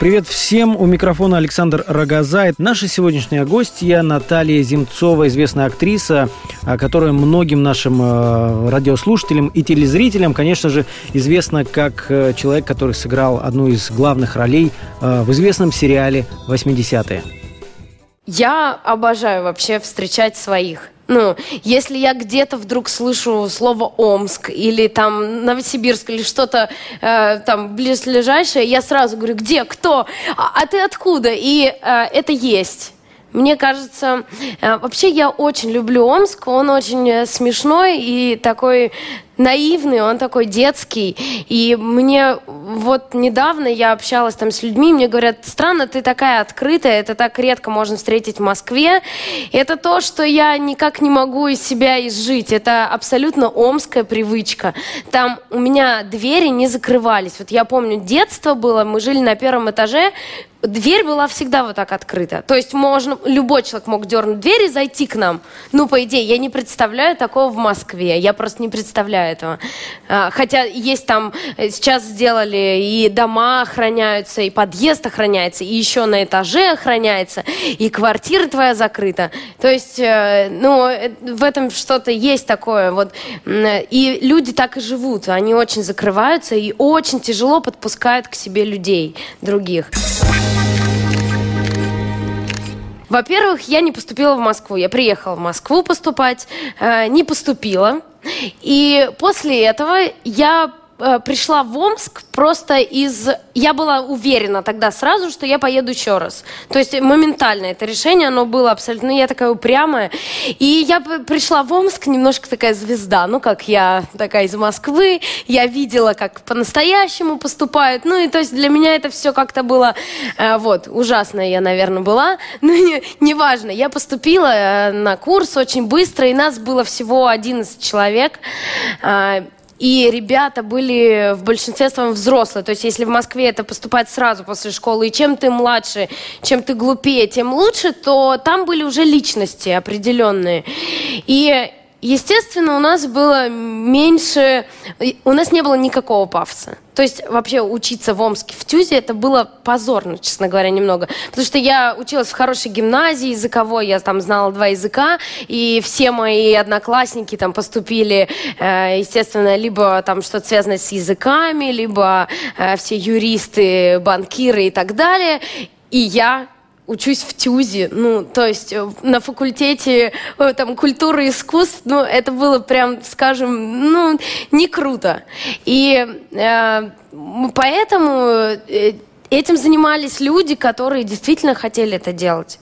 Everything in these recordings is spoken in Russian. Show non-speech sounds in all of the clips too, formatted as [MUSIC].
Привет всем! У микрофона Александр Рогозайт. Наша сегодняшняя гостья Наталья Земцова, известная актриса, которая многим нашим э, радиослушателям и телезрителям, конечно же, известна как э, человек, который сыграл одну из главных ролей э, в известном сериале «80-е». Я обожаю вообще встречать своих. Ну, если я где-то вдруг слышу слово Омск или там Новосибирск или что-то э, там близлежащее, я сразу говорю, где, кто, а, а ты откуда? И э, это есть. Мне кажется, э, вообще я очень люблю Омск, он очень э, смешной и такой наивный, он такой детский. И мне вот недавно я общалась там с людьми, мне говорят, странно, ты такая открытая, это так редко можно встретить в Москве. Это то, что я никак не могу из себя изжить. Это абсолютно омская привычка. Там у меня двери не закрывались. Вот я помню, детство было, мы жили на первом этаже, дверь была всегда вот так открыта. То есть можно, любой человек мог дернуть дверь и зайти к нам. Ну, по идее, я не представляю такого в Москве. Я просто не представляю этого. А, хотя есть там, э, сейчас сделали и дома охраняются, и подъезд охраняется, и еще на этаже охраняется, и квартира твоя закрыта. То есть, э, ну, э, в этом что-то есть такое. Вот. И люди так и живут. Они очень закрываются и очень тяжело подпускают к себе людей других. Во-первых, я не поступила в Москву. Я приехала в Москву поступать, э, не поступила. И после этого я Э, пришла в Омск просто из... Я была уверена тогда сразу, что я поеду еще раз. То есть моментально это решение, оно было абсолютно... Ну, я такая упрямая. И я пришла в Омск, немножко такая звезда. Ну, как я такая из Москвы. Я видела, как по-настоящему поступают. Ну, и то есть для меня это все как-то было... Э, вот, ужасная я, наверное, была. [LAUGHS] Не, неважно. Я поступила э, на курс очень быстро, и нас было всего 11 человек. И ребята были в большинстве своем взрослые. То есть если в Москве это поступать сразу после школы, и чем ты младше, чем ты глупее, тем лучше, то там были уже личности определенные. И Естественно, у нас было меньше, у нас не было никакого пафоса. То есть вообще учиться в Омске в ТЮЗе это было позорно, честно говоря, немного. Потому что я училась в хорошей гимназии языковой, я там знала два языка, и все мои одноклассники там поступили, э, естественно, либо там что-то связанное с языками, либо э, все юристы, банкиры и так далее. И я учусь в ТЮЗе, ну, то есть э, на факультете э, там культуры и искусств, ну, это было прям, скажем, ну, не круто. И э, поэтому э, этим занимались люди, которые действительно хотели это делать.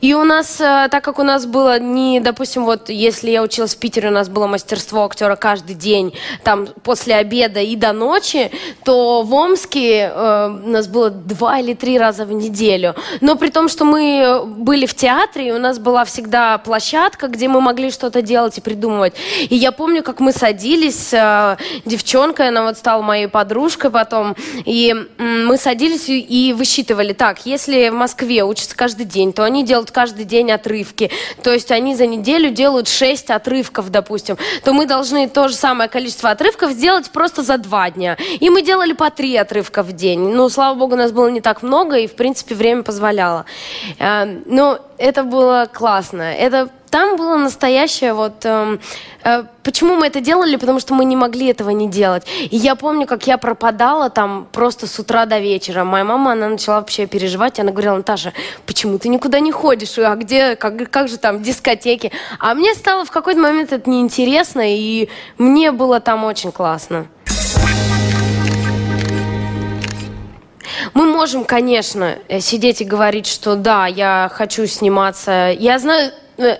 И у нас, э, так как у нас было не, допустим, вот если я училась в Питере, у нас было мастерство актера каждый день, там после обеда и до ночи, то в Омске э, у нас было два или три раза в неделю. Но при том, что мы были в театре, у нас была всегда площадка, где мы могли что-то делать и придумывать. И я помню, как мы садились, э, девчонка, она вот стала моей подружкой потом, и э, мы садились и, и высчитывали, так, если в Москве учатся каждый день, то они делают каждый день отрывки. То есть они за неделю делают 6 отрывков, допустим. То мы должны то же самое количество отрывков сделать просто за два дня. И мы делали по три отрывка в день. Ну, слава богу, нас было не так много, и, в принципе, время позволяло. Э, но это было классно. Это там было настоящее вот... Э, э, почему мы это делали? Потому что мы не могли этого не делать. И я помню, как я пропадала там просто с утра до вечера. Моя мама, она начала вообще переживать. Она говорила, Наташа, почему ты никуда не ходишь? А где, как, как же там дискотеки? А мне стало в какой-то момент это неинтересно, и мне было там очень классно. Мы можем, конечно, э, сидеть и говорить, что да, я хочу сниматься. Я знаю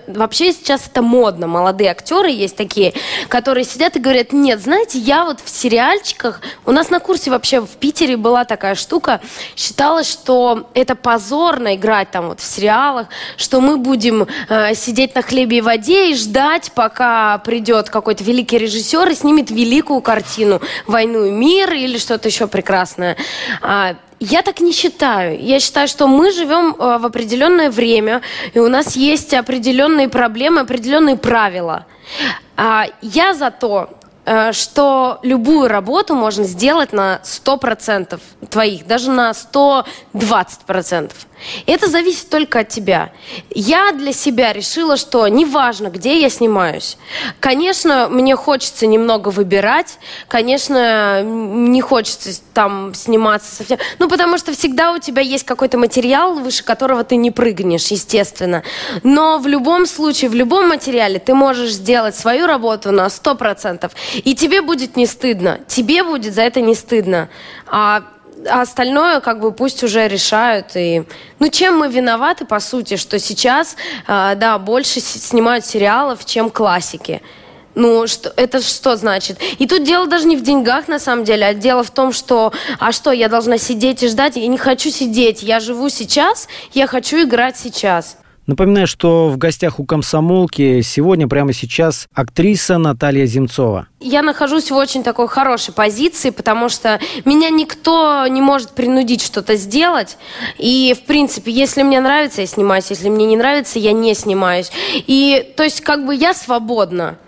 вообще сейчас это модно. Молодые актеры есть такие, которые сидят и говорят, нет, знаете, я вот в сериальчиках, у нас на курсе вообще в Питере была такая штука, считалось, что это позорно играть там вот в сериалах, что мы будем э, сидеть на хлебе и воде и ждать, пока придет какой-то великий режиссер и снимет великую картину «Войну и мир» или что-то еще прекрасное. А, я так не считаю. Я считаю, что мы живем э, в определенное время, и у нас есть определенные проблемы, определенные правила. А, я за то, э, что любую работу можно сделать на 100% твоих, даже на 120%. Это зависит только от тебя. Я для себя решила, что неважно, где я снимаюсь. Конечно, мне хочется немного выбирать. Конечно, не хочется там сниматься совсем. Ну, потому что всегда у тебя есть какой-то материал, выше которого ты не прыгнешь, естественно. Но в любом случае, в любом материале ты можешь сделать свою работу на 100%. И тебе будет не стыдно. Тебе будет за это не стыдно. А а остальное как бы пусть уже решают. И... Ну, чем мы виноваты, по сути, что сейчас, э, да, больше снимают сериалов, чем классики. Ну, что, это что значит? И тут дело даже не в деньгах, на самом деле, а дело в том, что, а что, я должна сидеть и ждать? Я не хочу сидеть, я живу сейчас, я хочу играть сейчас. Напоминаю, что в гостях у комсомолки сегодня, прямо сейчас, актриса Наталья Земцова. Я нахожусь в очень такой хорошей позиции, потому что меня никто не может принудить что-то сделать. И, в принципе, если мне нравится, я снимаюсь. Если мне не нравится, я не снимаюсь. И, то есть, как бы я свободна.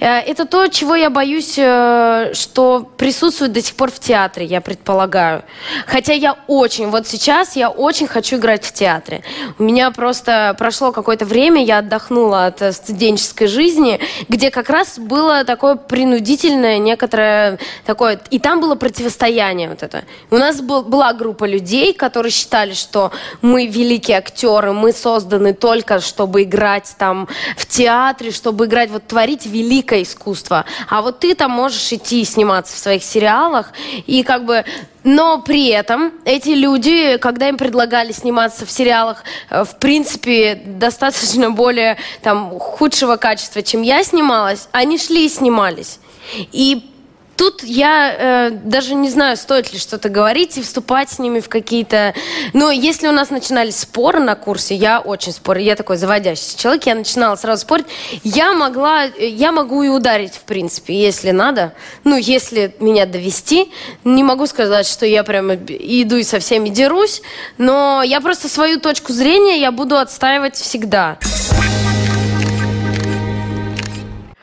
Э, это то, чего я боюсь, э, что присутствует до сих пор в театре, я предполагаю. Хотя я очень, вот сейчас я очень хочу играть в театре. У меня просто прошло какое-то время, я отдохнула от э, студенческой жизни, где как раз было такое принудительное некоторое такое... И там было противостояние вот это. У нас был, была группа людей, которые считали, что мы великие актеры, мы созданы только, чтобы играть там в театре, чтобы играть, вот творить великие великое искусство. А вот ты там можешь идти сниматься в своих сериалах и как бы но при этом эти люди, когда им предлагали сниматься в сериалах, э, в принципе, достаточно более там, худшего качества, чем я снималась, они шли и снимались. И тут я э, даже не знаю, стоит ли что-то говорить и вступать с ними в какие-то... Но если у нас начинались споры на курсе, я очень спорю, я такой заводящийся человек, я начинала сразу спорить, я могла, я могу и ударить, в принципе, если надо. Ну, если меня довести, не могу сказать, что я прямо иду и со всеми дерусь, но я просто свою точку зрения я буду отстаивать всегда.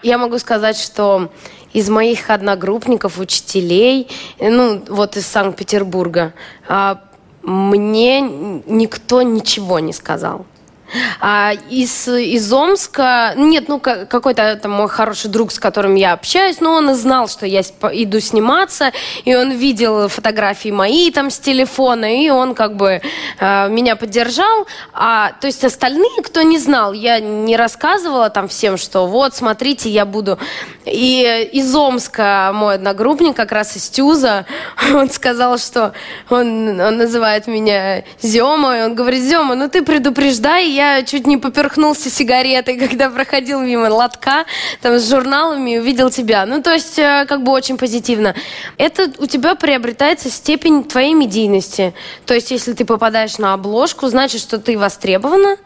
Я могу сказать, что из моих одногруппников, учителей, ну, вот из Санкт-Петербурга, а, мне никто ничего не сказал. А из, из Омска, нет, ну какой-то там мой хороший друг, с которым я общаюсь, но он знал, что я иду сниматься, и он видел фотографии мои там с телефона, и он как бы э, меня поддержал. А, то есть остальные, кто не знал, я не рассказывала там всем, что вот, смотрите, я буду. И из Омска мой одногруппник, как раз из Тюза, [LAUGHS] он сказал, что он, он называет меня Зема, и он говорит, Зема, ну ты предупреждай, я чуть не поперхнулся сигаретой, [LAUGHS] когда проходил мимо лотка там с журналами и увидел тебя. Ну, то есть, э, как бы очень позитивно. Это у тебя приобретается степень твоей медийности. То есть, если ты попадаешь на обложку, значит, что ты востребована,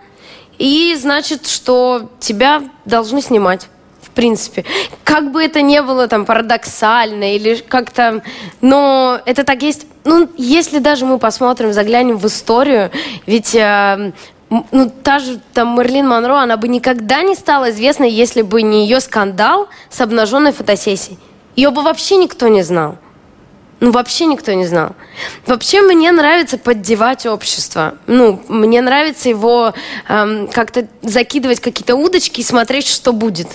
и значит, что тебя должны снимать в принципе. Как бы это ни было там парадоксально или как-то, но это так есть. Ну, если даже мы посмотрим, заглянем в историю, ведь э, ну, та же там Мерлин Монро, она бы никогда не стала известной, если бы не ее скандал с обнаженной фотосессией. Ее бы вообще никто не знал. Ну, вообще никто не знал. Вообще мне нравится поддевать общество. Ну, мне нравится его эм, как-то закидывать какие-то удочки и смотреть, что будет.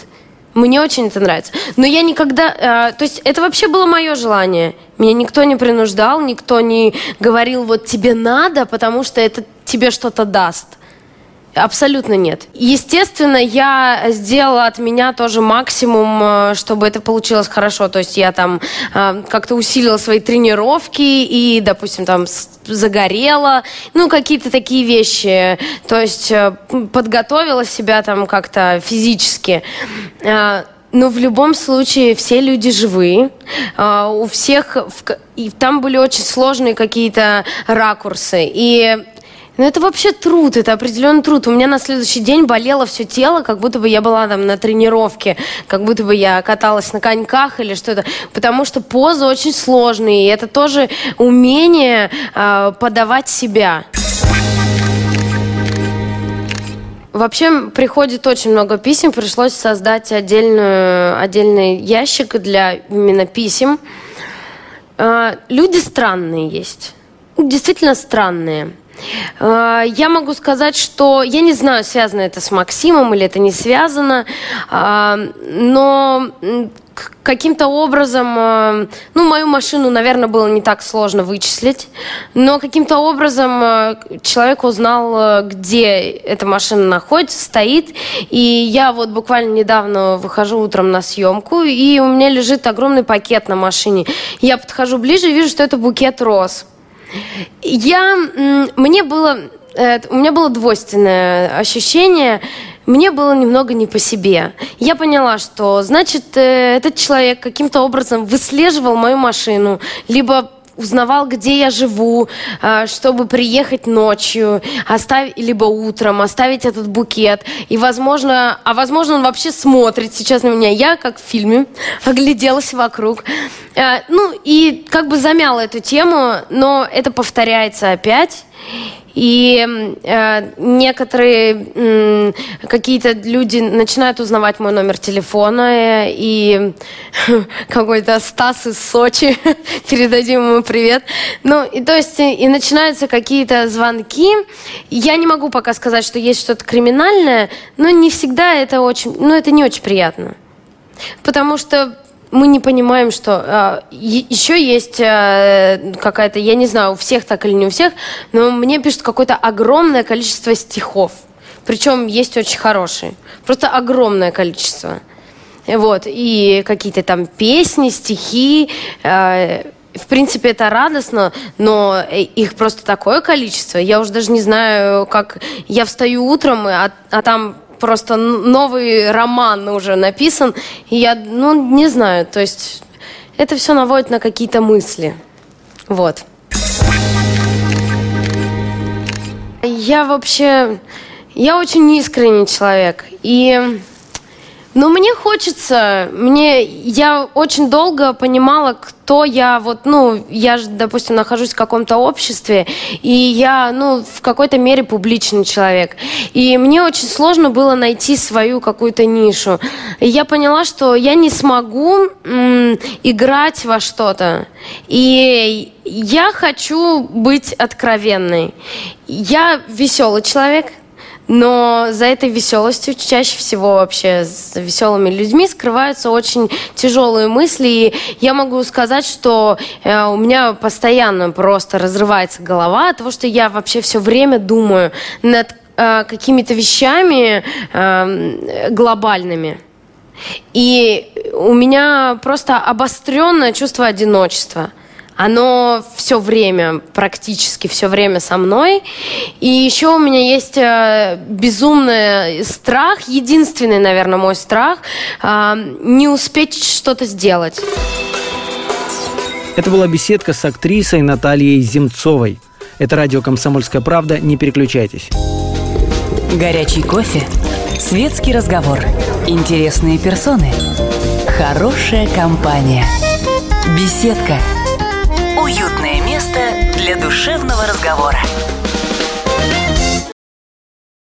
Мне очень это нравится. Но я никогда... Э, то есть это вообще было мое желание. Меня никто не принуждал, никто не говорил, вот тебе надо, потому что это тебе что-то даст. Абсолютно нет. Естественно, я сделала от меня тоже максимум, э, чтобы это получилось хорошо. То есть я там э, как-то усилила свои тренировки и, допустим, там загорела, ну, какие-то такие вещи. То есть э, подготовила себя там как-то физически. Но в любом случае все люди живые. У всех... И там были очень сложные какие-то ракурсы. И ну, это вообще труд, это определенный труд. У меня на следующий день болело все тело, как будто бы я была там на тренировке, как будто бы я каталась на коньках или что-то. Потому что позы очень сложные, и это тоже умение э, подавать себя. Вообще приходит очень много писем, пришлось создать отдельную, отдельный ящик для именно писем. Э, люди странные есть, действительно странные. Э, я могу сказать, что я не знаю, связано это с Максимом или это не связано, э, но каким-то образом, э, ну, мою машину, наверное, было не так сложно вычислить, но каким-то образом человек узнал, где эта машина находится, стоит, и я вот буквально недавно выхожу утром на съемку, и у меня лежит огромный пакет на машине. Я подхожу ближе и вижу, что это букет роз. Я, мне было, э, у меня было двойственное ощущение, мне было немного не по себе. Я поняла, что, значит, э, этот человек каким-то образом выслеживал мою машину, либо узнавал, где я живу, а, чтобы приехать ночью, оставить, либо утром, оставить этот букет. И, возможно, а возможно, он вообще смотрит сейчас на меня. Я, как в фильме, [LAUGHS] огляделась вокруг. А, ну, и как бы замяла эту тему, но это повторяется опять. И э, некоторые э, какие-то люди начинают узнавать мой номер телефона, и [LAUGHS] какой-то Стас из Сочи, [LAUGHS] передадим ему привет. Ну, и то есть, и, и начинаются какие-то звонки. Я не могу пока сказать, что есть что-то криминальное, но не всегда это очень, ну, это не очень приятно. Потому что мы не понимаем, что э, еще есть э, какая-то, я не знаю, у всех так или не у всех, но мне пишут какое-то огромное количество стихов. Причем есть очень хорошие. Просто огромное количество. Вот. И какие-то там песни, стихи. Э, в принципе, это радостно, но их просто такое количество. Я уже даже не знаю, как... Я встаю утром, а, а там просто новый роман уже написан. И я, ну, не знаю, то есть это все наводит на какие-то мысли. Вот. Я вообще, я очень искренний человек. И но мне хочется, мне, я очень долго понимала, кто я, вот, ну, я же, допустим, нахожусь в каком-то обществе, и я, ну, в какой-то мере публичный человек. И мне очень сложно было найти свою какую-то нишу. И я поняла, что я не смогу м, играть во что-то. И я хочу быть откровенной. Я веселый человек, но за этой веселостью чаще всего вообще с веселыми людьми скрываются очень тяжелые мысли. И я могу сказать, что э, у меня постоянно просто разрывается голова от того, что я вообще все время думаю над э, какими-то вещами э, глобальными. И у меня просто обостренное чувство одиночества – оно все время, практически все время со мной. И еще у меня есть э, безумный страх, единственный, наверное, мой страх, э, не успеть что-то сделать. Это была беседка с актрисой Натальей Земцовой. Это радио «Комсомольская правда». Не переключайтесь. Горячий кофе, светский разговор, интересные персоны, хорошая компания, беседка – Уютное место для душевного разговора.